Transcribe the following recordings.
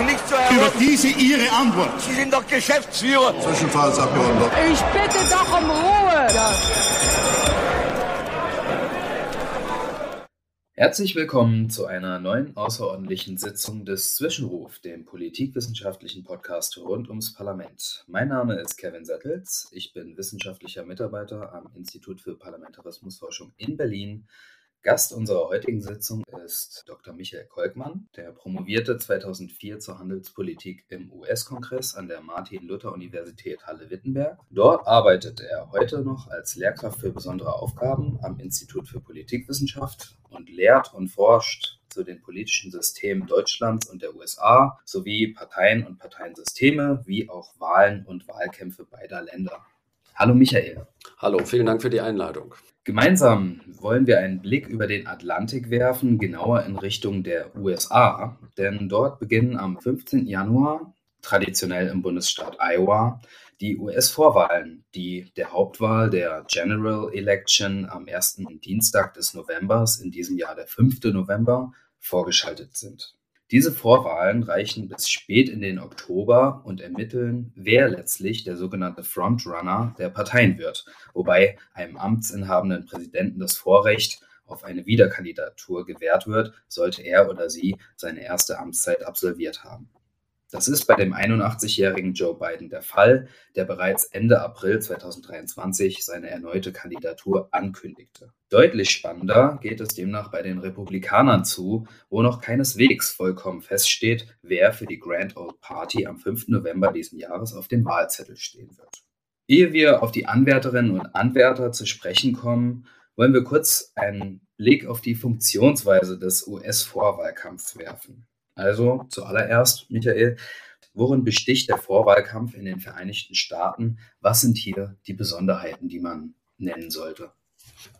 doch nicht so herum. Über diese Ihre Antwort. Sie sind doch Geschäftsführer. Zwischenfallsabgeordneter. Ich bitte doch um Ruhe. Ja. Herzlich willkommen zu einer neuen außerordentlichen Sitzung des Zwischenruf, dem politikwissenschaftlichen Podcast rund ums Parlament. Mein Name ist Kevin Settels, ich bin wissenschaftlicher Mitarbeiter am Institut für Parlamentarismusforschung in Berlin Gast unserer heutigen Sitzung ist Dr. Michael Kolkmann, der promovierte 2004 zur Handelspolitik im US-Kongress an der Martin-Luther-Universität Halle-Wittenberg. Dort arbeitet er heute noch als Lehrkraft für besondere Aufgaben am Institut für Politikwissenschaft und lehrt und forscht zu den politischen Systemen Deutschlands und der USA sowie Parteien und Parteiensysteme wie auch Wahlen und Wahlkämpfe beider Länder. Hallo Michael. Hallo, vielen Dank für die Einladung. Gemeinsam wollen wir einen Blick über den Atlantik werfen, genauer in Richtung der USA, denn dort beginnen am 15. Januar, traditionell im Bundesstaat Iowa, die US-Vorwahlen, die der Hauptwahl der General Election am ersten Dienstag des Novembers, in diesem Jahr der 5. November, vorgeschaltet sind. Diese Vorwahlen reichen bis spät in den Oktober und ermitteln, wer letztlich der sogenannte Frontrunner der Parteien wird, wobei einem amtsinhabenden Präsidenten das Vorrecht auf eine Wiederkandidatur gewährt wird, sollte er oder sie seine erste Amtszeit absolviert haben. Das ist bei dem 81-jährigen Joe Biden der Fall, der bereits Ende April 2023 seine erneute Kandidatur ankündigte. Deutlich spannender geht es demnach bei den Republikanern zu, wo noch keineswegs vollkommen feststeht, wer für die Grand Old Party am 5. November diesen Jahres auf dem Wahlzettel stehen wird. Ehe wir auf die Anwärterinnen und Anwärter zu sprechen kommen, wollen wir kurz einen Blick auf die Funktionsweise des US-Vorwahlkampfs werfen. Also zuallererst, Michael, worin besticht der Vorwahlkampf in den Vereinigten Staaten? Was sind hier die Besonderheiten, die man nennen sollte?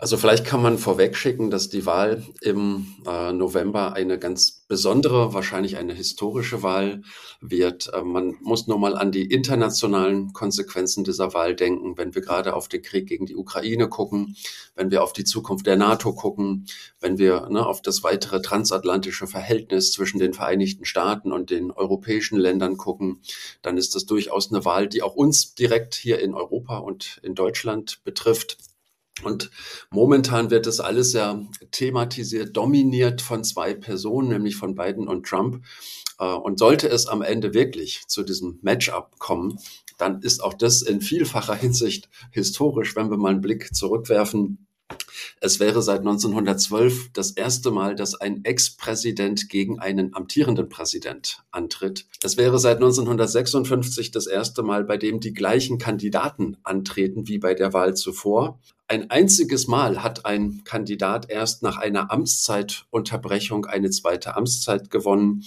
Also vielleicht kann man vorwegschicken, dass die Wahl im äh, November eine ganz besondere, wahrscheinlich eine historische Wahl wird. Äh, man muss nur mal an die internationalen Konsequenzen dieser Wahl denken, wenn wir gerade auf den Krieg gegen die Ukraine gucken, wenn wir auf die Zukunft der NATO gucken, wenn wir ne, auf das weitere transatlantische Verhältnis zwischen den Vereinigten Staaten und den europäischen Ländern gucken, dann ist das durchaus eine Wahl, die auch uns direkt hier in Europa und in Deutschland betrifft. Und momentan wird das alles ja thematisiert, dominiert von zwei Personen, nämlich von Biden und Trump. Äh, und sollte es am Ende wirklich zu diesem Matchup kommen, dann ist auch das in vielfacher Hinsicht historisch, wenn wir mal einen Blick zurückwerfen es wäre seit 1912 das erste Mal, dass ein Ex-Präsident gegen einen amtierenden Präsident antritt. Es wäre seit 1956 das erste Mal, bei dem die gleichen Kandidaten antreten wie bei der Wahl zuvor. Ein einziges Mal hat ein Kandidat erst nach einer Amtszeitunterbrechung eine zweite Amtszeit gewonnen.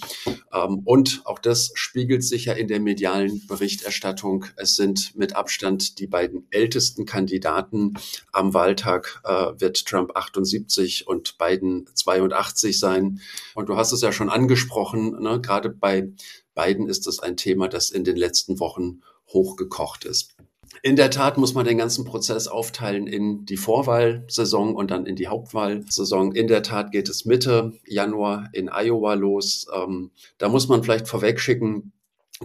Ähm, und auch das spiegelt sich ja in der medialen Berichterstattung. Es sind mit Abstand die beiden ältesten Kandidaten. Am Wahltag äh, wird Trump 78 und Biden 82 sein. Und du hast es ja schon angesprochen, ne? gerade bei Biden ist es ein Thema, das in den letzten Wochen hochgekocht ist. In der Tat muss man den ganzen Prozess aufteilen in die Vorwahlsaison und dann in die Hauptwahlsaison. In der Tat geht es Mitte Januar in Iowa los. Ähm, da muss man vielleicht vorwegschicken,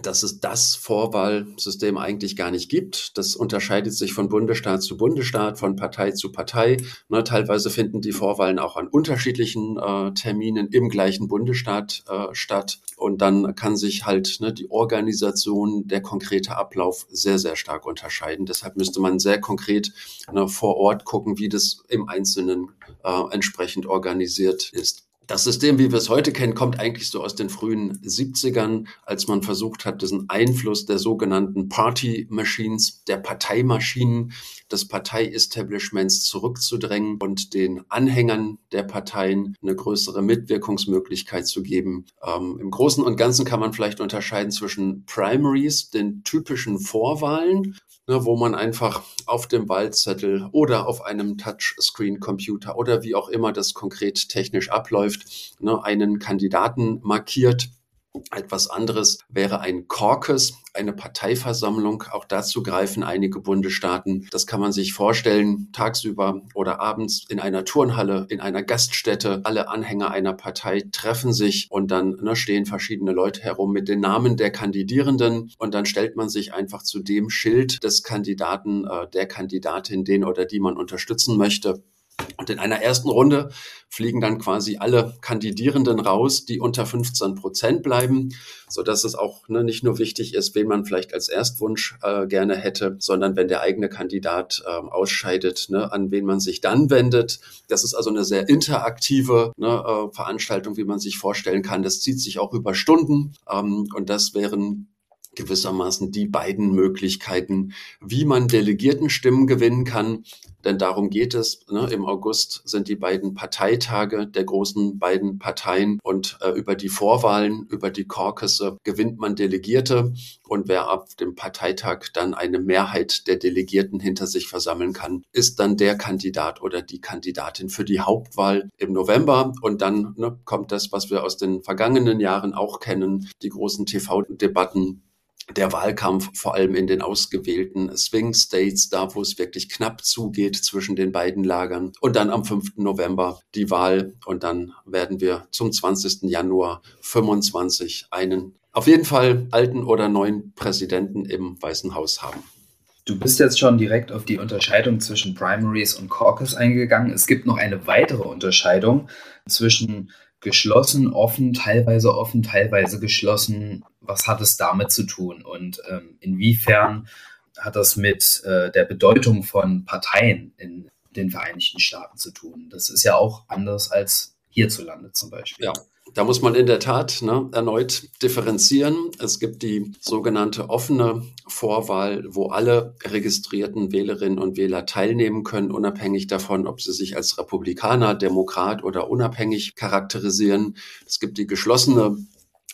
dass es das Vorwahlsystem eigentlich gar nicht gibt. Das unterscheidet sich von Bundesstaat zu Bundesstaat, von Partei zu Partei. Ne, teilweise finden die Vorwahlen auch an unterschiedlichen äh, Terminen im gleichen Bundesstaat äh, statt. Und dann kann sich halt ne, die Organisation, der konkrete Ablauf sehr, sehr stark unterscheiden. Deshalb müsste man sehr konkret ne, vor Ort gucken, wie das im Einzelnen äh, entsprechend organisiert ist. Das System, wie wir es heute kennen, kommt eigentlich so aus den frühen 70ern, als man versucht hat, diesen Einfluss der sogenannten Party Machines, der Parteimaschinen des Partei-Establishments zurückzudrängen und den Anhängern der Parteien eine größere Mitwirkungsmöglichkeit zu geben. Ähm, Im Großen und Ganzen kann man vielleicht unterscheiden zwischen Primaries, den typischen Vorwahlen, ne, wo man einfach auf dem Wahlzettel oder auf einem Touchscreen-Computer oder wie auch immer das konkret technisch abläuft, ne, einen Kandidaten markiert Etwas anderes wäre ein Caucus, eine Parteiversammlung. Auch dazu greifen einige Bundesstaaten. Das kann man sich vorstellen, tagsüber oder abends in einer Turnhalle, in einer Gaststätte. Alle Anhänger einer Partei treffen sich und dann ne, stehen verschiedene Leute herum mit den Namen der Kandidierenden und dann stellt man sich einfach zu dem Schild des Kandidaten, äh, der Kandidatin, den oder die man unterstützen möchte. Und in einer ersten Runde fliegen dann quasi alle Kandidierenden raus, die unter 15 Prozent bleiben, so dass es auch ne, nicht nur wichtig ist, wen man vielleicht als Erstwunsch äh, gerne hätte, sondern wenn der eigene Kandidat äh, ausscheidet, ne, an wen man sich dann wendet. Das ist also eine sehr interaktive ne, äh, Veranstaltung, wie man sich vorstellen kann. Das zieht sich auch über Stunden ähm, und das wären gewissermaßen die beiden Möglichkeiten, wie man Delegiertenstimmen gewinnen kann. Denn darum geht es. Ne? Im August sind die beiden Parteitage der großen beiden Parteien und äh, über die Vorwahlen, über die Caucusse gewinnt man Delegierte. Und wer auf dem Parteitag dann eine Mehrheit der Delegierten hinter sich versammeln kann, ist dann der Kandidat oder die Kandidatin für die Hauptwahl im November. Und dann ne, kommt das, was wir aus den vergangenen Jahren auch kennen, die großen TV-Debatten der Wahlkampf vor allem in den ausgewählten Swing States, da wo es wirklich knapp zugeht zwischen den beiden Lagern. Und dann am 5. November die Wahl und dann werden wir zum 20. Januar 25 einen auf jeden Fall alten oder neuen Präsidenten im Weißen Haus haben. Du bist jetzt schon direkt auf die Unterscheidung zwischen Primaries und Caucus eingegangen. Es gibt noch eine weitere Unterscheidung zwischen geschlossen, offen, teilweise offen, teilweise geschlossen. Was hat es damit zu tun und ähm, inwiefern hat das mit äh, der Bedeutung von Parteien in den Vereinigten Staaten zu tun? Das ist ja auch anders als hierzulande zum Beispiel. Ja, da muss man in der Tat ne, erneut differenzieren. Es gibt die sogenannte offene Vorwahl, wo alle registrierten Wählerinnen und Wähler teilnehmen können, unabhängig davon, ob sie sich als Republikaner, Demokrat oder unabhängig charakterisieren. Es gibt die geschlossene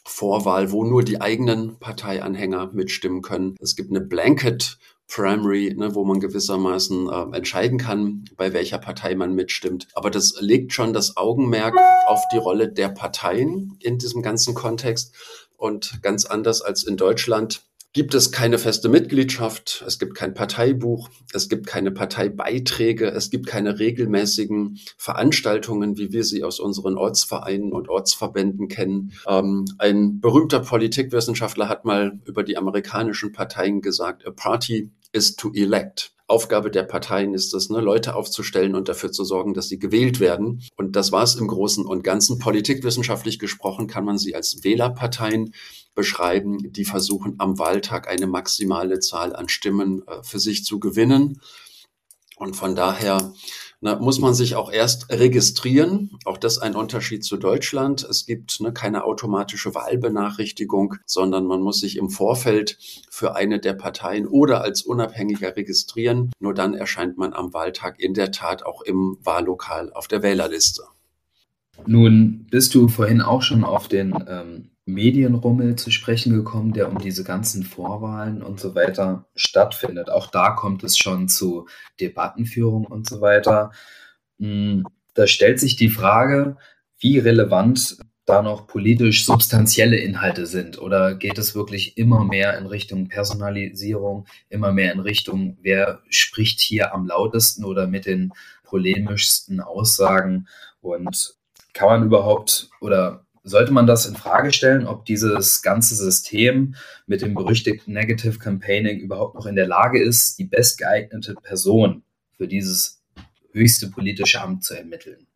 Vorwahl, wo nur die eigenen Parteianhänger mitstimmen können. Es gibt eine Blanket Primary, ne, wo man gewissermaßen äh, entscheiden kann, bei welcher Partei man mitstimmt. Aber das legt schon das Augenmerk auf die Rolle der Parteien in diesem ganzen Kontext. Und ganz anders als in Deutschland gibt es keine feste Mitgliedschaft, es gibt kein Parteibuch, es gibt keine Parteibeiträge, es gibt keine regelmäßigen Veranstaltungen, wie wir sie aus unseren Ortsvereinen und Ortsverbänden kennen. Ähm, ein berühmter Politikwissenschaftler hat mal über die amerikanischen Parteien gesagt, a party is to elect. Aufgabe der Parteien ist es, ne, Leute aufzustellen und dafür zu sorgen, dass sie gewählt werden. Und das war es im Großen und Ganzen. Politikwissenschaftlich gesprochen kann man sie als Wählerparteien beschreiben, die versuchen am Wahltag eine maximale Zahl an Stimmen äh, für sich zu gewinnen. Und von daher na, muss man sich auch erst registrieren. Auch das ein Unterschied zu Deutschland. Es gibt ne, keine automatische Wahlbenachrichtigung, sondern man muss sich im Vorfeld für eine der Parteien oder als Unabhängiger registrieren. Nur dann erscheint man am Wahltag in der Tat auch im Wahllokal auf der Wählerliste. Nun bist du vorhin auch schon auf den ähm, Medienrummel zu sprechen gekommen, der um diese ganzen Vorwahlen und so weiter stattfindet. Auch da kommt es schon zu Debattenführung und so weiter. Hm, da stellt sich die Frage, wie relevant da noch politisch substanzielle Inhalte sind oder geht es wirklich immer mehr in Richtung Personalisierung, immer mehr in Richtung, wer spricht hier am lautesten oder mit den polemischsten Aussagen und kann man überhaupt oder sollte man das in Frage stellen, ob dieses ganze System mit dem berüchtigten Negative Campaigning überhaupt noch in der Lage ist, die bestgeeignete Person für dieses höchste politische Amt zu ermitteln?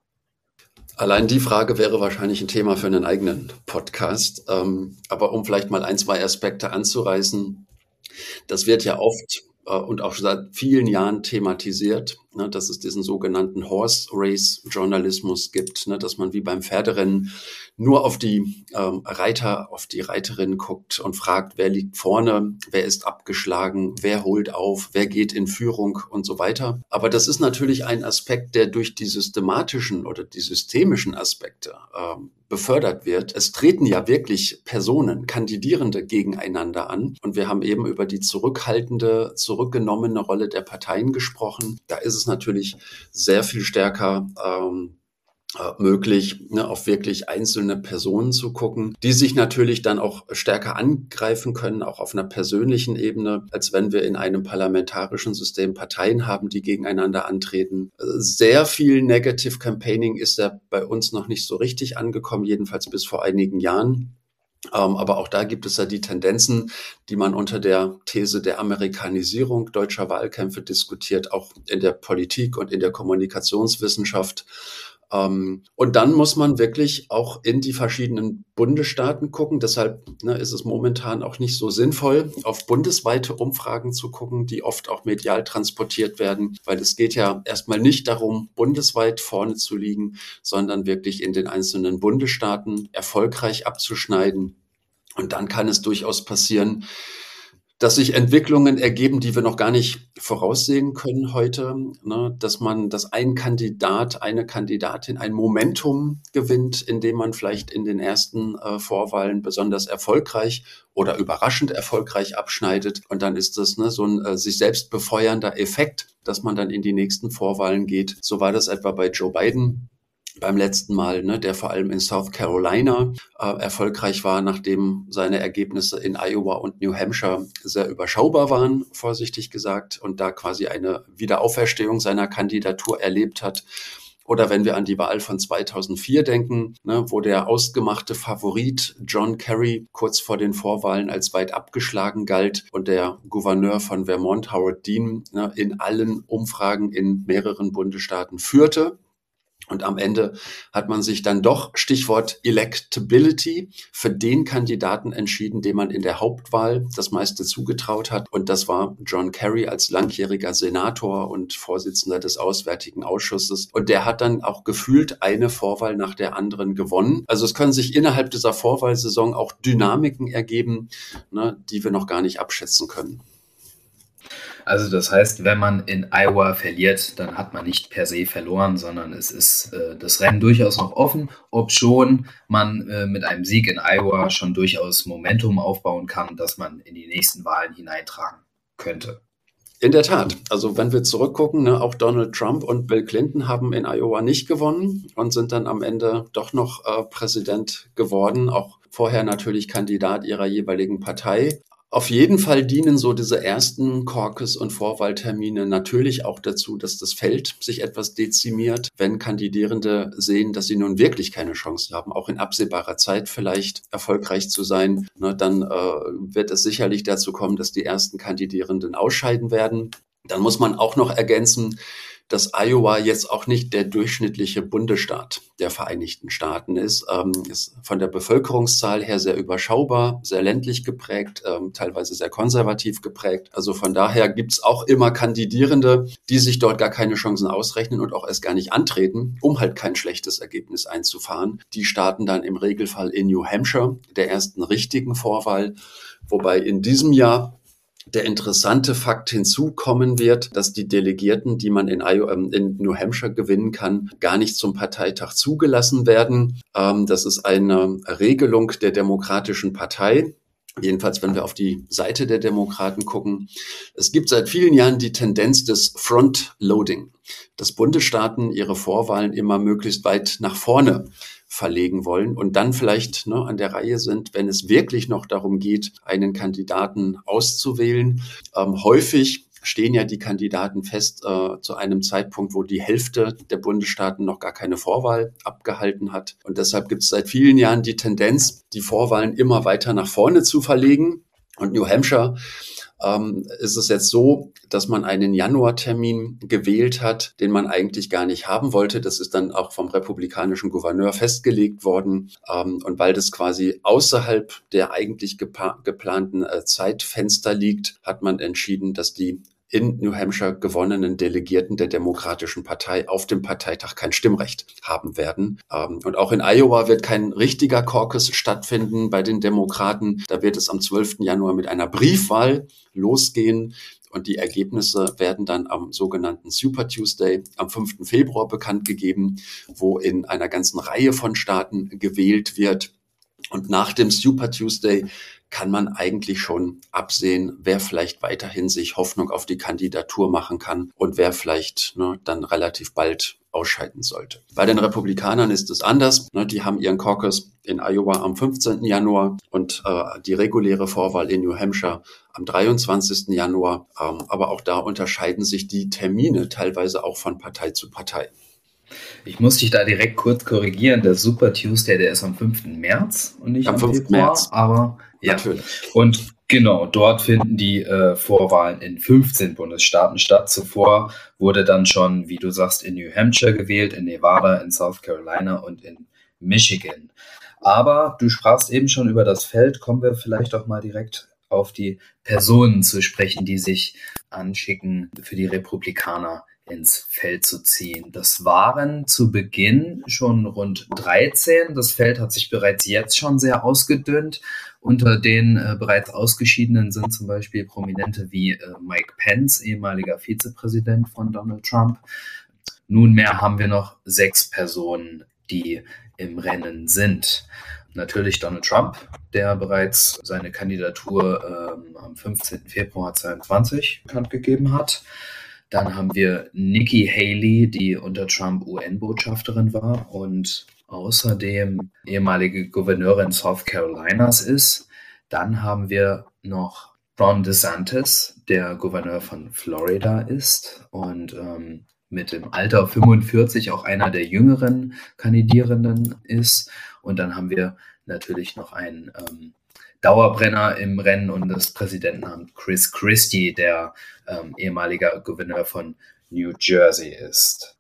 Allein die Frage wäre wahrscheinlich ein Thema für einen eigenen Podcast. Ähm, aber um vielleicht mal ein, zwei Aspekte anzureißen, das wird ja oft äh, und auch schon seit vielen Jahren thematisiert, ne, dass es diesen sogenannten Horse Race Journalismus gibt, ne, dass man wie beim Pferderennen nur auf die ähm, Reiter, auf die Reiterin guckt und fragt, wer liegt vorne, wer ist abgeschlagen, wer holt auf, wer geht in Führung und so weiter. Aber das ist natürlich ein Aspekt, der durch die systematischen oder die systemischen Aspekte ähm, befördert wird. Es treten ja wirklich Personen, Kandidierende gegeneinander an. Und wir haben eben über die zurückhaltende, zurückgenommene Rolle der Parteien gesprochen. Da ist es natürlich sehr viel stärker ähm, äh, möglich, ne, auf wirklich einzelne Personen zu gucken, die sich natürlich dann auch stärker angreifen können, auch auf einer persönlichen Ebene, als wenn wir in einem parlamentarischen System Parteien haben, die gegeneinander antreten. Sehr viel Negative Campaigning ist ja bei uns noch nicht so richtig angekommen, jedenfalls bis vor einigen Jahren. Ähm, aber auch da gibt es ja die Tendenzen, die man unter der These der Amerikanisierung deutscher Wahlkämpfe diskutiert, auch in der Politik und in der Kommunikationswissenschaft. Ähm, und dann muss man wirklich auch in die verschiedenen Bundesstaaten gucken. Deshalb ne, ist es momentan auch nicht so sinnvoll, auf bundesweite Umfragen zu gucken, die oft auch medial transportiert werden, weil es geht ja erstmal nicht darum, bundesweit vorne zu liegen, sondern wirklich in den einzelnen Bundesstaaten erfolgreich abzuschneiden. Und dann kann es durchaus passieren, dass sich Entwicklungen ergeben, die wir noch gar nicht voraussehen können heute, ne? dass man, dass ein Kandidat, eine Kandidatin ein Momentum gewinnt, indem man vielleicht in den ersten äh, Vorwahlen besonders erfolgreich oder überraschend erfolgreich abschneidet. Und dann ist das ne, so ein äh, sich selbst befeuernder Effekt, dass man dann in die nächsten Vorwahlen geht. So war das etwa bei Joe Biden beim letzten Mal, ne, der vor allem in South Carolina äh, erfolgreich war, nachdem seine Ergebnisse in Iowa und New Hampshire sehr überschaubar waren, vorsichtig gesagt, und da quasi eine Wiederauferstehung seiner Kandidatur erlebt hat. Oder wenn wir an die Wahl von 2004 denken, ne, wo der ausgemachte Favorit John Kerry kurz vor den Vorwahlen als weit abgeschlagen galt und der Gouverneur von Vermont, Howard Dean, ne, in allen Umfragen in mehreren Bundesstaaten führte. Und am Ende hat man sich dann doch, Stichwort Electability, für den Kandidaten entschieden, dem man in der Hauptwahl das meiste zugetraut hat. Und das war John Kerry als langjähriger Senator und Vorsitzender des Auswärtigen Ausschusses. Und der hat dann auch gefühlt eine Vorwahl nach der anderen gewonnen. Also es können sich innerhalb dieser Vorwahlsaison auch Dynamiken ergeben, ne, die wir noch gar nicht abschätzen können. Also das heißt, wenn man in Iowa verliert, dann hat man nicht per se verloren, sondern es ist äh, das Rennen durchaus noch offen, ob schon man äh, mit einem Sieg in Iowa schon durchaus Momentum aufbauen kann, dass man in die nächsten Wahlen hineintragen könnte. In der Tat. Also wenn wir zurückgucken, ne, auch Donald Trump und Bill Clinton haben in Iowa nicht gewonnen und sind dann am Ende doch noch äh, Präsident geworden, auch vorher natürlich Kandidat ihrer jeweiligen Partei. Auf jeden Fall dienen so diese ersten Caucus- und Vorwahltermine natürlich auch dazu, dass das Feld sich etwas dezimiert, wenn Kandidierende sehen, dass sie nun wirklich keine Chance haben, auch in absehbarer Zeit vielleicht erfolgreich zu sein. Ne, dann äh, wird es sicherlich dazu kommen, dass die ersten Kandidierenden ausscheiden werden. Dann muss man auch noch ergänzen, dass Iowa jetzt auch nicht der durchschnittliche Bundesstaat der Vereinigten Staaten ist. Ähm, ist von der Bevölkerungszahl her sehr überschaubar, sehr ländlich geprägt, ähm, teilweise sehr konservativ geprägt. Also von daher gibt's auch immer Kandidierende, die sich dort gar keine Chancen ausrechnen und auch erst gar nicht antreten, um halt kein schlechtes Ergebnis einzufahren. Die starten dann im Regelfall in New Hampshire, der ersten richtigen Vorwahl. Wobei in diesem Jahr der interessante Fakt hinzukommen wird, dass die Delegierten, die man in, ähm, New Hampshire gewinnen kann, gar nicht zum Parteitag zugelassen werden. Ähm, das ist eine Regelung der Demokratischen Partei. Jedenfalls, wenn wir auf die Seite der Demokraten gucken. Es gibt seit vielen Jahren die Tendenz des Frontloading, dass Bundesstaaten ihre Vorwahlen immer möglichst weit nach vorne verlegen wollen und dann vielleicht ne, an der Reihe sind, wenn es wirklich noch darum geht, einen Kandidaten auszuwählen. Ähm, häufig stehen ja die Kandidaten fest äh, zu einem Zeitpunkt, wo die Hälfte der Bundesstaaten noch gar keine Vorwahl abgehalten hat. Und deshalb gibt es seit vielen Jahren die Tendenz, die Vorwahlen immer weiter nach vorne zu verlegen. Und New Hampshire ähm, ist es jetzt so, dass man einen Januartermin gewählt hat, den man eigentlich gar nicht haben wollte. Das ist dann auch vom republikanischen Gouverneur festgelegt worden. Ähm, und weil das quasi außerhalb der eigentlich geplanten äh, Zeitfenster liegt, hat man entschieden, dass die in New Hampshire gewonnenen Delegierten der Demokratischen Partei auf dem Parteitag kein Stimmrecht haben werden. Ähm, und auch in Iowa wird kein richtiger Caucus stattfinden bei den Demokraten. Da wird es am 12. Januar mit einer Briefwahl losgehen. Und die Ergebnisse werden dann am sogenannten Super Tuesday am 5. Februar bekannt gegeben, wo in einer ganzen Reihe von Staaten gewählt wird. Und nach dem Super Tuesday kann man eigentlich schon absehen, wer vielleicht weiterhin sich Hoffnung auf die Kandidatur machen kann und wer vielleicht ne, dann relativ bald ausscheiden sollte. Bei den Republikanern ist es anders. Ne? Die haben ihren Caucus in Iowa am 15. Januar und äh, die reguläre Vorwahl in New Hampshire am 23. Januar. Ähm, aber auch da unterscheiden sich die Termine teilweise auch von Partei zu Partei. Ich muss dich da direkt kurz korrigieren. Der Super Tuesday, der ist am 5. März und nicht am, am 5. Februar. März. Aber ja. Natürlich. Und genau, dort finden die äh, Vorwahlen in 15 Bundesstaaten statt. Zuvor wurde dann schon, wie du sagst, in New Hampshire gewählt, in Nevada, in South Carolina und in Michigan. Aber du sprachst eben schon über das Feld. Kommen wir vielleicht auch mal direkt auf die Personen zu sprechen, die sich anschicken, für die Republikaner ins Feld zu ziehen. Das waren zu Beginn schon rund 13. Das Feld hat sich bereits jetzt schon sehr ausgedünnt. Unter den äh, bereits Ausgeschiedenen sind zum Beispiel Prominente wie äh, Mike Pence, ehemaliger Vizepräsident von Donald Trump. Nunmehr haben wir noch sechs Personen, die im Rennen sind. Natürlich Donald Trump, der bereits seine Kandidatur ähm, am 15. Februar 2022 bekannt gegeben hat. Dann haben wir Nikki Haley, die unter Trump UN-Botschafterin war und außerdem ehemalige Gouverneurin South Carolinas ist. Dann haben wir noch Ron DeSantis, der Gouverneur von Florida ist und ähm, mit dem Alter 45 auch einer der jüngeren Kandidierenden ist. Und dann haben wir natürlich noch einen ähm, Dauerbrenner im Rennen und das Präsidentenamt Chris Christie, der ähm, ehemaliger Gouverneur von New Jersey ist.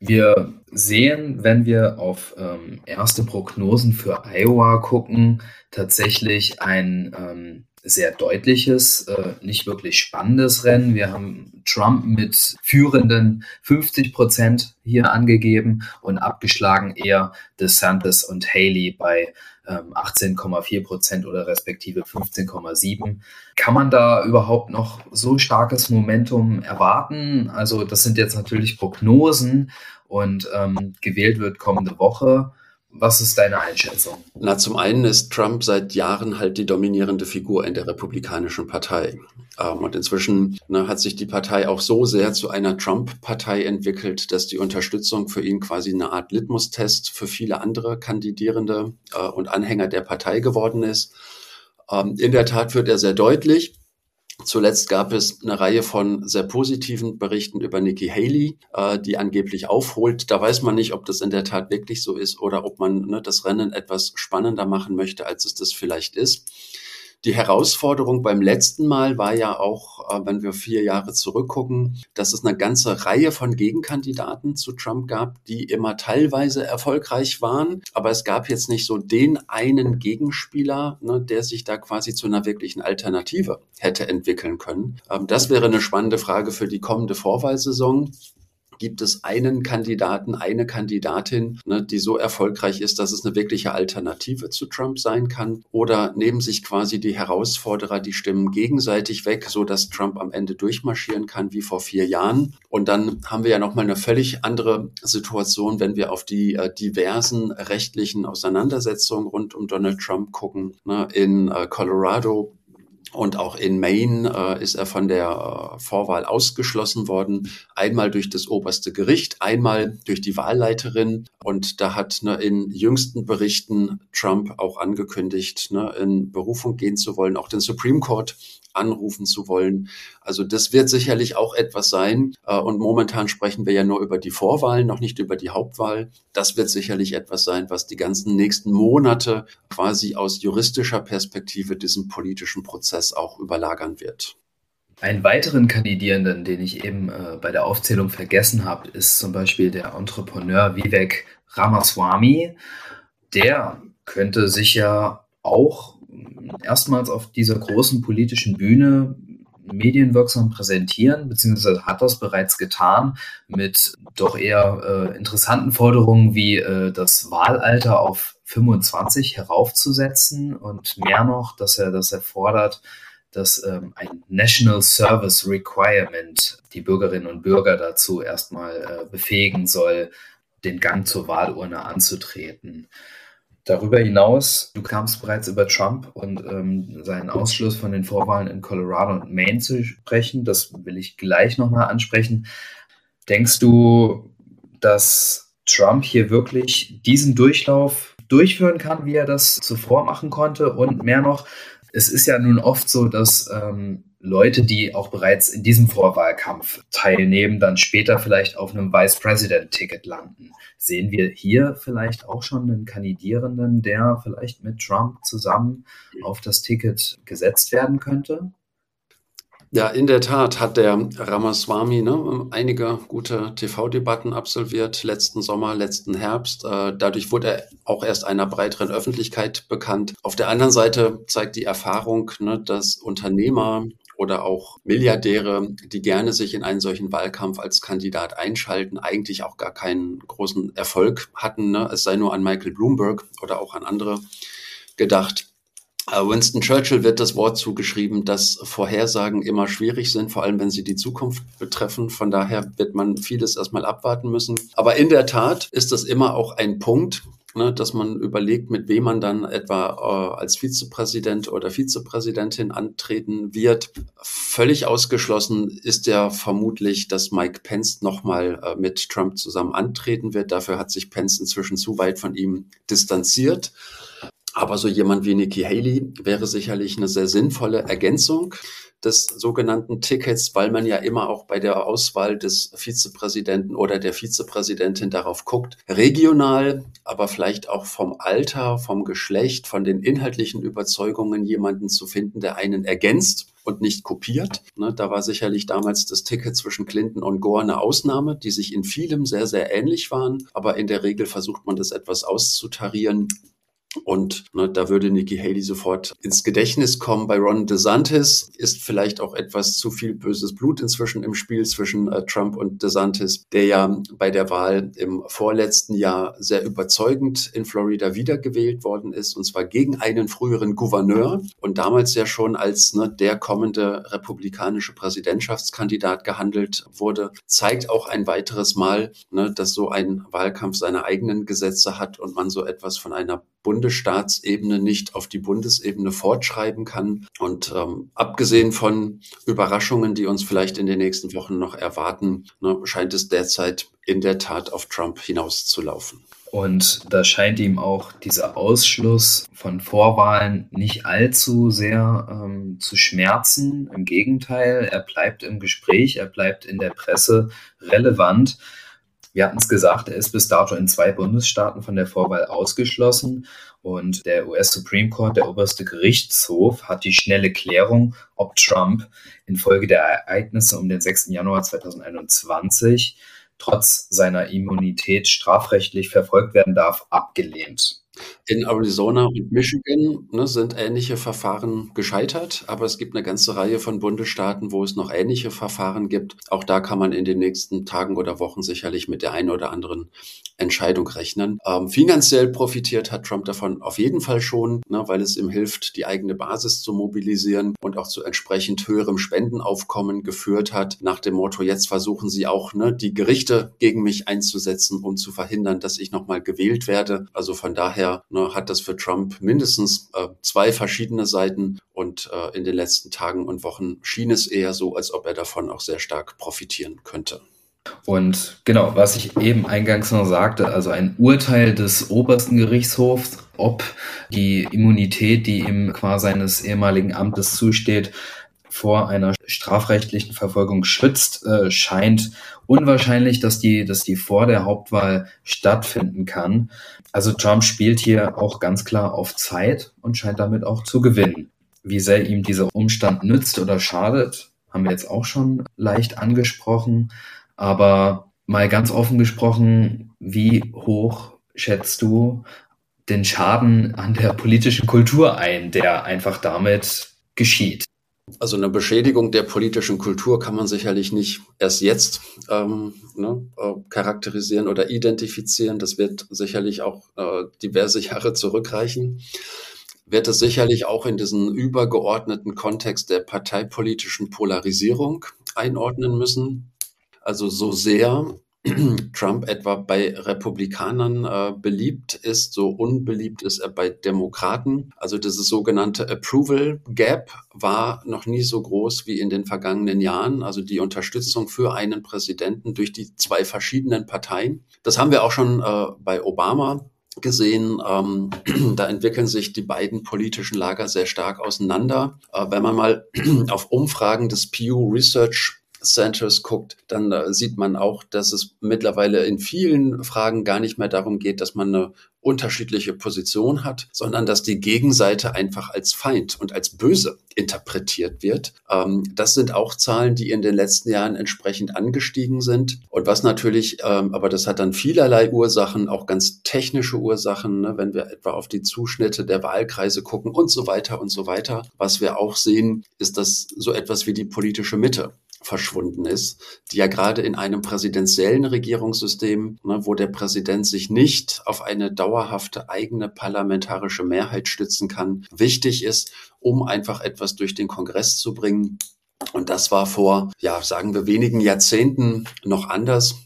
Wir sehen, wenn wir auf ähm, erste Prognosen für Iowa gucken, tatsächlich ein ähm, sehr deutliches, äh, nicht wirklich spannendes Rennen. Wir haben Trump mit führenden 50 Prozent hier angegeben und abgeschlagen eher DeSantis und Haley bei 18,4 ähm, Prozent oder respektive 15,7. Kann man da überhaupt noch so starkes Momentum erwarten? Also das sind jetzt natürlich Prognosen und ähm, gewählt wird kommende Woche. Was ist deine Einschätzung? Na, zum einen ist Trump seit Jahren halt die dominierende Figur in der Republikanischen Partei. Ähm, und inzwischen ne, hat sich die Partei auch so sehr zu einer Trump-Partei entwickelt, dass die Unterstützung für ihn quasi eine Art Litmus-Test für viele andere Kandidierende äh, und Anhänger der Partei geworden ist. Ähm, in der Tat wird er sehr deutlich. Zuletzt gab es eine Reihe von sehr positiven Berichten über Nikki Haley, äh, die angeblich aufholt. Da weiß man nicht, ob das in der Tat wirklich so ist oder ob man ne, das Rennen etwas spannender machen möchte, als es das vielleicht ist. Die Herausforderung beim letzten Mal war ja auch, äh, wenn wir vier Jahre zurückgucken, dass es eine ganze Reihe von Gegenkandidaten zu Trump gab, die immer teilweise erfolgreich waren. Aber es gab jetzt nicht so den einen Gegenspieler, ne, der sich da quasi zu einer wirklichen Alternative hätte entwickeln können. Ähm, das wäre eine spannende Frage für die kommende Vorwahlsaison gibt es einen Kandidaten, eine Kandidatin, ne, die so erfolgreich ist, dass es eine wirkliche Alternative zu Trump sein kann? Oder nehmen sich quasi die Herausforderer die Stimmen gegenseitig weg, so dass Trump am Ende durchmarschieren kann wie vor vier Jahren? Und dann haben wir ja nochmal eine völlig andere Situation, wenn wir auf die äh, diversen rechtlichen Auseinandersetzungen rund um Donald Trump gucken. Ne, in äh, Colorado und auch in Maine äh, ist er von der äh, Vorwahl ausgeschlossen worden. Einmal durch das oberste Gericht, einmal durch die Wahlleiterin. Und da hat ne, in jüngsten Berichten Trump auch angekündigt, ne, in Berufung gehen zu wollen, auch den Supreme Court anrufen zu wollen. Also das wird sicherlich auch etwas sein. Äh, und momentan sprechen wir ja nur über die Vorwahlen, noch nicht über die Hauptwahl. Das wird sicherlich etwas sein, was die ganzen nächsten Monate quasi aus juristischer Perspektive diesen politischen Prozess auch überlagern wird. Einen weiteren Kandidierenden, den ich eben äh, bei der Aufzählung vergessen habe, ist zum Beispiel der Entrepreneur Vivek Ramaswamy. Der könnte sich ja auch erstmals auf dieser großen politischen Bühne medienwirksam präsentieren, beziehungsweise hat das bereits getan mit doch eher äh, interessanten Forderungen wie äh, das Wahlalter auf 25 heraufzusetzen und mehr noch, dass er das erfordert, dass ähm, ein National Service Requirement die Bürgerinnen und Bürger dazu erstmal äh, befähigen soll, den Gang zur Wahlurne anzutreten. Darüber hinaus, du kamst bereits über Trump und ähm, seinen Ausschluss von den Vorwahlen in Colorado und Maine zu sprechen. Das will ich gleich nochmal ansprechen. Denkst du, dass Trump hier wirklich diesen Durchlauf durchführen kann, wie er das zuvor machen konnte. Und mehr noch, es ist ja nun oft so, dass ähm, Leute, die auch bereits in diesem Vorwahlkampf teilnehmen, dann später vielleicht auf einem Vice President Ticket landen. Sehen wir hier vielleicht auch schon einen Kandidierenden, der vielleicht mit Trump zusammen auf das Ticket gesetzt werden könnte? Ja, in der Tat hat der Ramaswamy ne, einige gute TV-Debatten absolviert, letzten Sommer, letzten Herbst. Äh, dadurch wurde er auch erst einer breiteren Öffentlichkeit bekannt. Auf der anderen Seite zeigt die Erfahrung, ne, dass Unternehmer oder auch Milliardäre, die gerne sich in einen solchen Wahlkampf als Kandidat einschalten, eigentlich auch gar keinen großen Erfolg hatten. Ne? Es sei nur an Michael Bloomberg oder auch an andere gedacht. Äh, Winston Churchill wird das Wort zugeschrieben, dass Vorhersagen immer schwierig sind, vor allem wenn sie die Zukunft betreffen. Von daher wird man vieles erstmal abwarten müssen. Aber in der Tat ist das immer auch ein Punkt, ne, dass man überlegt, mit wem man dann etwa äh, als Vizepräsident oder Vizepräsidentin antreten wird. Völlig ausgeschlossen ist ja vermutlich, dass Mike Pence nochmal äh, mit Trump zusammen antreten wird. Dafür hat sich Pence inzwischen zu weit von ihm distanziert. Aber so jemand wie Nikki Haley wäre sicherlich eine sehr sinnvolle Ergänzung des sogenannten Tickets, weil man ja immer auch bei der Auswahl des Vizepräsidenten oder der Vizepräsidentin darauf guckt, regional, aber vielleicht auch vom Alter, vom Geschlecht, von den inhaltlichen Überzeugungen jemanden zu finden, der einen ergänzt und nicht kopiert. Ne, da war sicherlich damals das Ticket zwischen Clinton und Gore eine Ausnahme, die sich in vielem sehr, sehr ähnlich waren. Aber in der Regel versucht man das etwas auszutarieren. Und ne, da würde Nikki Haley sofort ins Gedächtnis kommen. Bei Ron DeSantis ist vielleicht auch etwas zu viel böses Blut inzwischen im Spiel zwischen äh, Trump und DeSantis, der ja bei der Wahl im vorletzten Jahr sehr überzeugend in Florida wiedergewählt worden ist, und zwar gegen einen früheren Gouverneur und damals ja schon als ne, der kommende republikanische Präsidentschaftskandidat gehandelt wurde, zeigt auch ein weiteres Mal, ne, dass so ein Wahlkampf seine eigenen Gesetze hat und man so etwas von einer Bundesstaatsebene nicht auf die Bundesebene fortschreiben kann. Und ähm, abgesehen von Überraschungen, die uns vielleicht in den nächsten Wochen noch erwarten, ne, scheint es derzeit in der Tat auf Trump hinauszulaufen. Und da scheint ihm auch dieser Ausschluss von Vorwahlen nicht allzu sehr ähm, zu schmerzen. Im Gegenteil, er bleibt im Gespräch, er bleibt in der Presse relevant. Wir hatten es gesagt, er ist bis dato in zwei Bundesstaaten von der Vorwahl ausgeschlossen. Und der US Supreme Court, der oberste Gerichtshof, hat die schnelle Klärung, ob Trump infolge der Ereignisse um den 6. Januar 2021 trotz seiner Immunität strafrechtlich verfolgt werden darf, abgelehnt. In Arizona und Michigan ne, sind ähnliche Verfahren gescheitert, aber es gibt eine ganze Reihe von Bundesstaaten, wo es noch ähnliche Verfahren gibt. Auch da kann man in den nächsten Tagen oder Wochen sicherlich mit der einen oder anderen Entscheidung rechnen. Ähm, finanziell profitiert hat Trump davon auf jeden Fall schon, ne, weil es ihm hilft, die eigene Basis zu mobilisieren und auch zu entsprechend höherem Spendenaufkommen geführt hat. Nach dem Motto, jetzt versuchen sie auch ne, die Gerichte gegen mich einzusetzen, um zu verhindern, dass ich nochmal gewählt werde. Also von daher ne, hat das für Trump mindestens äh, zwei verschiedene Seiten und äh, in den letzten Tagen und Wochen schien es eher so, als ob er davon auch sehr stark profitieren könnte. Und genau, was ich eben eingangs noch sagte, also ein Urteil des obersten Gerichtshofs, ob die Immunität, die ihm qua seines ehemaligen Amtes zusteht, vor einer strafrechtlichen Verfolgung schützt, äh, scheint unwahrscheinlich, dass die, dass die vor der Hauptwahl stattfinden kann. Also Trump spielt hier auch ganz klar auf Zeit und scheint damit auch zu gewinnen. Wie sehr ihm dieser Umstand nützt oder schadet, haben wir jetzt auch schon leicht angesprochen. Aber mal ganz offen gesprochen, wie hoch schätzt du den Schaden an der politischen Kultur ein, der einfach damit geschieht? Also eine Beschädigung der politischen Kultur kann man sicherlich nicht erst jetzt ähm, ne, äh, charakterisieren oder identifizieren. Das wird sicherlich auch äh, diverse Jahre zurückreichen. Wird es sicherlich auch in diesen übergeordneten Kontext der parteipolitischen Polarisierung einordnen müssen. Also so sehr Trump etwa bei Republikanern äh, beliebt ist, so unbeliebt ist er bei Demokraten. Also dieses sogenannte Approval Gap war noch nie so groß wie in den vergangenen Jahren. Also die Unterstützung für einen Präsidenten durch die zwei verschiedenen Parteien. Das haben wir auch schon äh, bei Obama gesehen, ähm, da entwickeln sich die beiden politischen Lager sehr stark auseinander. Äh, wenn man mal auf Umfragen des Pew Research Centers guckt, dann äh, sieht man auch, dass es mittlerweile in vielen Fragen gar nicht mehr darum geht, dass man eine unterschiedliche Position hat, sondern dass die Gegenseite einfach als Feind und als böse interpretiert wird. Ähm, das sind auch Zahlen, die in den letzten Jahren entsprechend angestiegen sind. Und was natürlich, ähm, aber das hat dann vielerlei Ursachen, auch ganz technische Ursachen, ne, wenn wir etwa auf die Zuschnitte der Wahlkreise gucken und so weiter und so weiter. Was wir auch sehen, ist, dass so etwas wie die politische Mitte verschwunden ist, die ja gerade in einem präsidentiellen Regierungssystem, ne, wo der Präsident sich nicht auf eine dauerhafte eigene parlamentarische Mehrheit stützen kann, wichtig ist, um einfach etwas durch den Kongress zu bringen. Und das war vor, ja, sagen wir wenigen Jahrzehnten noch anders.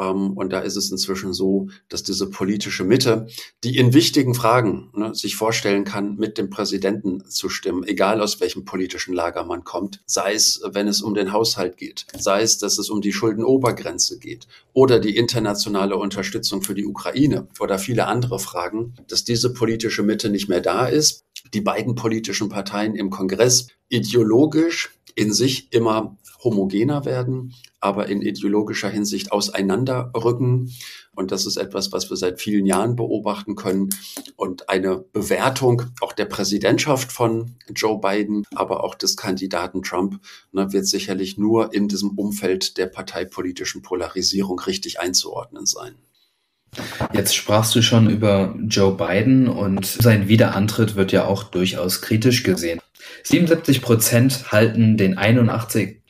Ähm, und da ist es inzwischen so, dass diese politische Mitte, die in wichtigen Fragen ne, sich vorstellen kann, mit dem Präsidenten zu stimmen, egal aus welchem politischen Lager man kommt, sei es, wenn es um den Haushalt geht, sei es, dass es um die Schuldenobergrenze geht oder die internationale Unterstützung für die Ukraine oder viele andere Fragen, dass diese politische Mitte nicht mehr da ist. Die beiden politischen Parteien im Kongress ideologisch in sich immer homogener werden, aber in ideologischer Hinsicht auseinanderrücken. Und das ist etwas, was wir seit vielen Jahren beobachten können. Und eine Bewertung auch der Präsidentschaft von Joe Biden, aber auch des Kandidaten Trump, ne, wird sicherlich nur in diesem Umfeld der parteipolitischen Polarisierung richtig einzuordnen sein. Jetzt sprachst du schon über Joe Biden und sein Wiederantritt wird ja auch durchaus kritisch gesehen. 77 Prozent halten den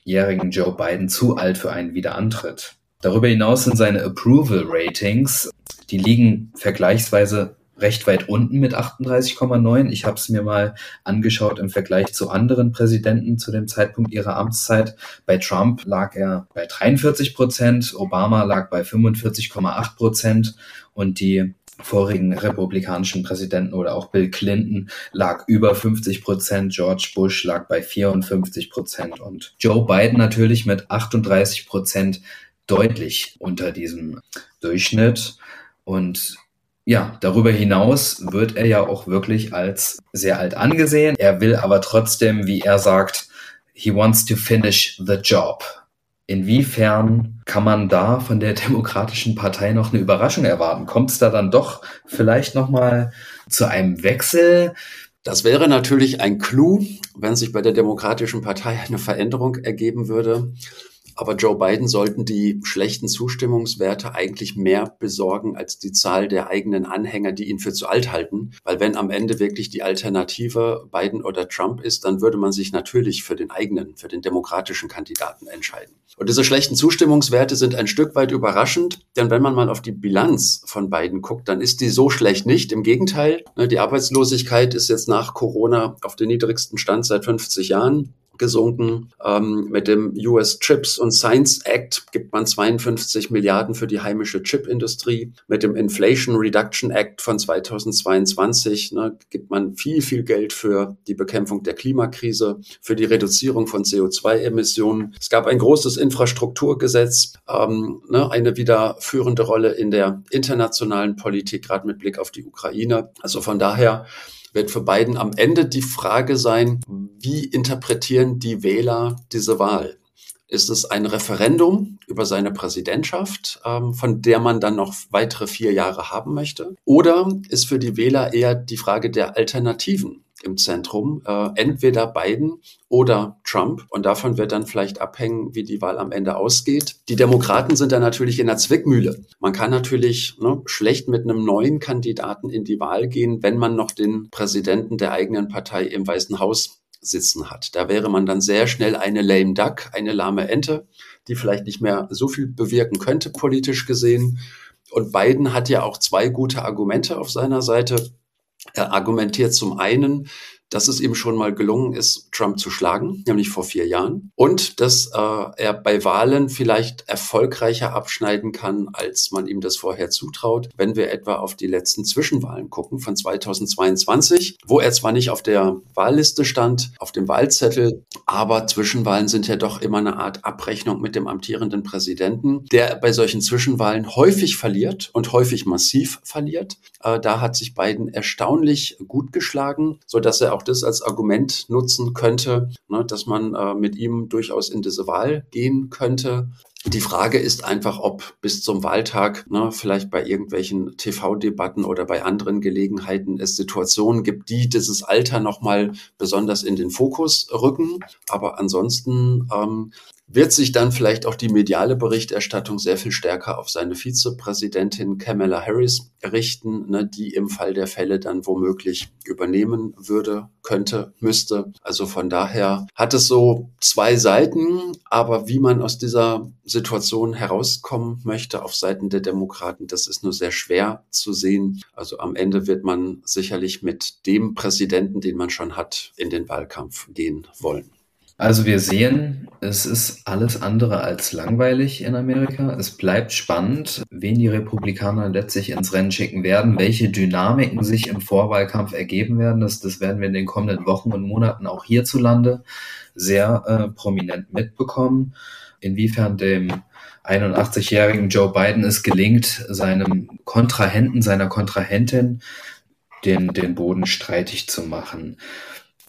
81-jährigen Joe Biden zu alt für einen Wiederantritt. Darüber hinaus sind seine Approval Ratings, die liegen vergleichsweise recht weit unten mit 38,9. Ich habe es mir mal angeschaut im Vergleich zu anderen Präsidenten zu dem Zeitpunkt ihrer Amtszeit. Bei Trump lag er bei 43 Prozent, Obama lag bei 45,8 Prozent und die vorigen republikanischen Präsidenten oder auch Bill Clinton lag über 50 Prozent, George Bush lag bei 54 Prozent und Joe Biden natürlich mit 38 Prozent deutlich unter diesem Durchschnitt. Und ja, darüber hinaus wird er ja auch wirklich als sehr alt angesehen. Er will aber trotzdem, wie er sagt, he wants to finish the job. Inwiefern kann man da von der Demokratischen Partei noch eine Überraschung erwarten? Kommt es da dann doch vielleicht noch mal zu einem Wechsel? Das wäre natürlich ein Clou, wenn sich bei der Demokratischen Partei eine Veränderung ergeben würde. Aber Joe Biden sollten die schlechten Zustimmungswerte eigentlich mehr besorgen als die Zahl der eigenen Anhänger, die ihn für zu alt halten. Weil wenn am Ende wirklich die Alternative Biden oder Trump ist, dann würde man sich natürlich für den eigenen, für den demokratischen Kandidaten entscheiden. Und diese schlechten Zustimmungswerte sind ein Stück weit überraschend, denn wenn man mal auf die Bilanz von Biden guckt, dann ist die so schlecht nicht. Im Gegenteil, ne, die Arbeitslosigkeit ist jetzt nach Corona auf den niedrigsten Stand seit 50 Jahren gesunken. Ähm, mit dem US Chips und Science Act gibt man 52 Milliarden für die heimische Chipindustrie. Mit dem Inflation Reduction Act von 2022 ne, gibt man viel, viel Geld für die Bekämpfung der Klimakrise, für die Reduzierung von CO2-Emissionen. Es gab ein großes Infrastrukturgesetz, ähm, ne, eine wieder führende Rolle in der internationalen Politik, gerade mit Blick auf die Ukraine. Also von daher wird für Biden am Ende die Frage sein, wie interpretieren die Wähler diese Wahl? Ist es ein Referendum über seine Präsidentschaft, ähm, von der man dann noch weitere vier Jahre haben möchte? Oder ist für die Wähler eher die Frage der Alternativen? Im Zentrum, äh, entweder Biden oder Trump. Und davon wird dann vielleicht abhängen, wie die Wahl am Ende ausgeht. Die Demokraten sind da natürlich in der Zwickmühle. Man kann natürlich ne, schlecht mit einem neuen Kandidaten in die Wahl gehen, wenn man noch den Präsidenten der eigenen Partei im Weißen Haus sitzen hat. Da wäre man dann sehr schnell eine lame duck, eine lahme Ente, die vielleicht nicht mehr so viel bewirken könnte, politisch gesehen. Und Biden hat ja auch zwei gute Argumente auf seiner Seite. Er argumentiert zum einen, dass es ihm schon mal gelungen ist, Trump zu schlagen, nämlich vor vier Jahren. Und dass äh, er bei Wahlen vielleicht erfolgreicher abschneiden kann, als man ihm das vorher zutraut, wenn wir etwa auf die letzten Zwischenwahlen gucken von 2022, wo er zwar nicht auf der Wahlliste stand, auf dem Wahlzettel, aber Zwischenwahlen sind ja doch immer eine Art Abrechnung mit dem amtierenden Präsidenten, der bei solchen Zwischenwahlen häufig verliert und häufig massiv verliert. Äh, da hat sich Biden erstaunlich gut geschlagen, so dass er auch das als Argument nutzen könnte, ne, dass man äh, mit ihm durchaus in diese Wahl gehen könnte. Die Frage ist einfach, ob bis zum Wahltag, ne, vielleicht bei irgendwelchen TV-Debatten oder bei anderen Gelegenheiten es Situationen gibt, die dieses Alter nochmal besonders in den Fokus rücken. Aber ansonsten ähm, wird sich dann vielleicht auch die mediale Berichterstattung sehr viel stärker auf seine Vizepräsidentin Kamala Harris richten, ne, die im Fall der Fälle dann womöglich übernehmen würde, könnte, müsste. Also von daher hat es so zwei Seiten, aber wie man aus dieser Situation herauskommen möchte auf Seiten der Demokraten, das ist nur sehr schwer zu sehen. Also am Ende wird man sicherlich mit dem Präsidenten, den man schon hat, in den Wahlkampf gehen wollen. Also wir sehen, es ist alles andere als langweilig in Amerika. Es bleibt spannend, wen die Republikaner letztlich ins Rennen schicken werden, welche Dynamiken sich im Vorwahlkampf ergeben werden. Das, das werden wir in den kommenden Wochen und Monaten auch hierzulande sehr äh, prominent mitbekommen. Inwiefern dem 81-jährigen Joe Biden es gelingt, seinem Kontrahenten, seiner Kontrahentin den, den Boden streitig zu machen.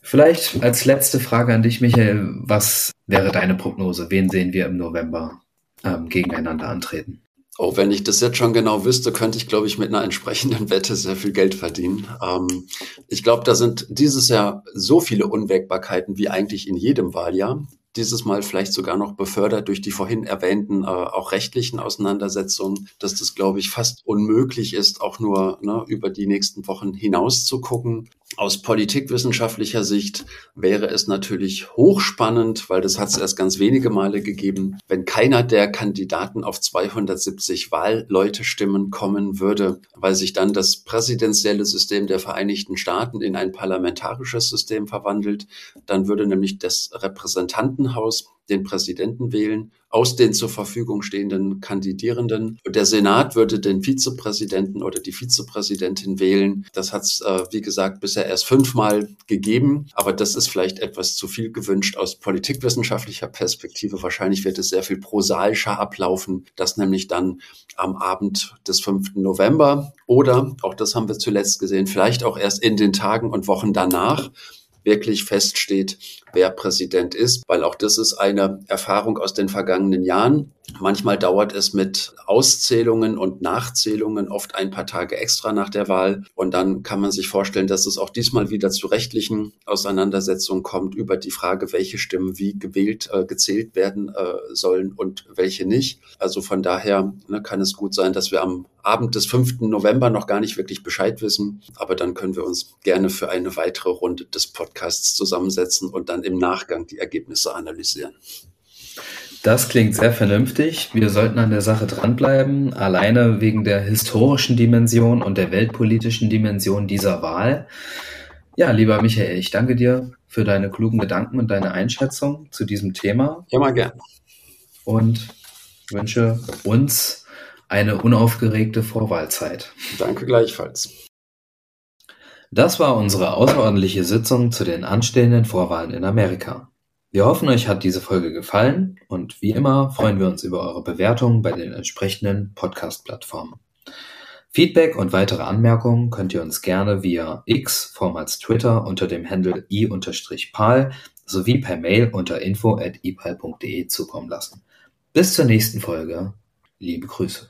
Vielleicht als letzte Frage an dich, Michael. Was wäre deine Prognose? Wen sehen wir im November ähm, gegeneinander antreten? Oh, wenn ich das jetzt schon genau wüsste, könnte ich, glaube ich, mit einer entsprechenden Wette sehr viel Geld verdienen. Ähm, ich glaube, da sind dieses Jahr so viele Unwägbarkeiten wie eigentlich in jedem Wahljahr. Dieses Mal vielleicht sogar noch befördert durch die vorhin erwähnten äh, auch rechtlichen Auseinandersetzungen, dass das, glaube ich, fast unmöglich ist, auch nur ne, über die nächsten Wochen hinaus zu gucken. Aus politikwissenschaftlicher Sicht wäre es natürlich hochspannend, weil das hat es erst ganz wenige Male gegeben, wenn keiner der Kandidaten auf 270 Wahlleute stimmen kommen würde, weil sich dann das präsidentielle System der Vereinigten Staaten in ein parlamentarisches System verwandelt. Dann würde nämlich das Repräsentantenhaus den Präsidenten wählen aus den zur Verfügung stehenden Kandidierenden. Der Senat würde den Vizepräsidenten oder die Vizepräsidentin wählen. Das hat es, äh, wie gesagt, bisher erst fünfmal gegeben. Aber das ist vielleicht etwas zu viel gewünscht aus politikwissenschaftlicher Perspektive. Wahrscheinlich wird es sehr viel prosaischer ablaufen, dass nämlich dann am Abend des 5. November oder, auch das haben wir zuletzt gesehen, vielleicht auch erst in den Tagen und Wochen danach wirklich feststeht, wer Präsident ist, weil auch das ist eine Erfahrung aus den vergangenen Jahren. Manchmal dauert es mit Auszählungen und Nachzählungen oft ein paar Tage extra nach der Wahl. Und dann kann man sich vorstellen, dass es auch diesmal wieder zu rechtlichen Auseinandersetzungen kommt über die Frage, welche Stimmen wie gewählt, äh, gezählt werden äh, sollen und welche nicht. Also von daher ne, kann es gut sein, dass wir am Abend des 5. November noch gar nicht wirklich Bescheid wissen. Aber dann können wir uns gerne für eine weitere Runde des Podcasts zusammensetzen und dann im Nachgang die Ergebnisse analysieren. Das klingt sehr vernünftig. Wir sollten an der Sache dranbleiben, alleine wegen der historischen Dimension und der weltpolitischen Dimension dieser Wahl. Ja, lieber Michael, ich danke dir für deine klugen Gedanken und deine Einschätzung zu diesem Thema. Immer gern. Und wünsche uns eine unaufgeregte Vorwahlzeit. Danke gleichfalls. Das war unsere außerordentliche Sitzung zu den anstehenden Vorwahlen in Amerika. Wir hoffen, euch hat diese Folge gefallen und wie immer freuen wir uns über eure Bewertungen bei den entsprechenden Podcast-Plattformen. Feedback und weitere Anmerkungen könnt ihr uns gerne via X, vormals Twitter, unter dem Handle i-pal sowie per Mail unter info at ipal.de zukommen lassen. Bis zur nächsten Folge. Liebe Grüße.